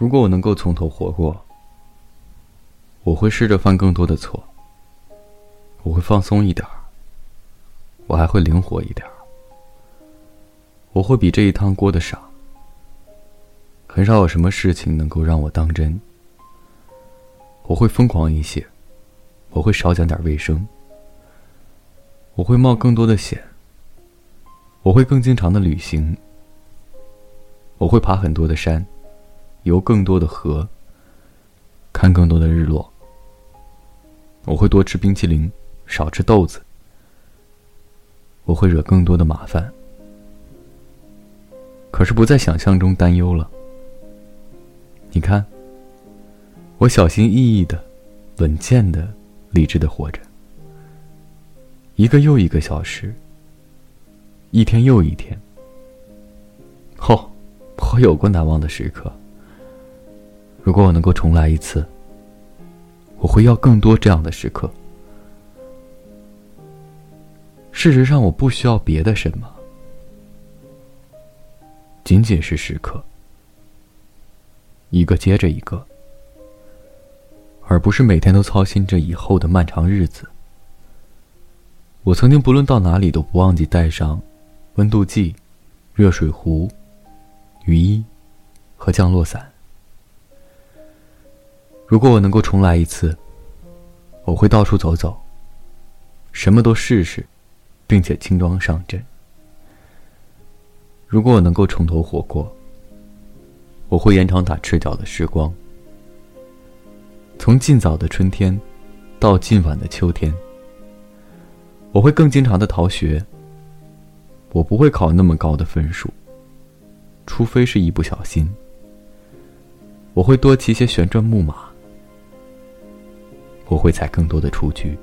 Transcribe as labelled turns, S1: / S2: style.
S1: 如果我能够从头活过，我会试着犯更多的错。我会放松一点儿，我还会灵活一点儿。我会比这一趟过得少，很少有什么事情能够让我当真。我会疯狂一些，我会少讲点卫生，我会冒更多的险，我会更经常的旅行，我会爬很多的山。游更多的河，看更多的日落。我会多吃冰淇淋，少吃豆子。我会惹更多的麻烦，可是不在想象中担忧了。你看，我小心翼翼的、稳健的、理智的活着，一个又一个小时，一天又一天。哦，我有过难忘的时刻。如果我能够重来一次，我会要更多这样的时刻。事实上，我不需要别的什么，仅仅是时刻，一个接着一个，而不是每天都操心着以后的漫长日子。我曾经不论到哪里都不忘记带上温度计、热水壶、雨衣和降落伞。如果我能够重来一次，我会到处走走，什么都试试，并且轻装上阵。如果我能够重头活过，我会延长打赤脚的时光，从尽早的春天到近晚的秋天。我会更经常的逃学，我不会考那么高的分数，除非是一不小心。我会多骑些旋转木马。会采更多的雏菊。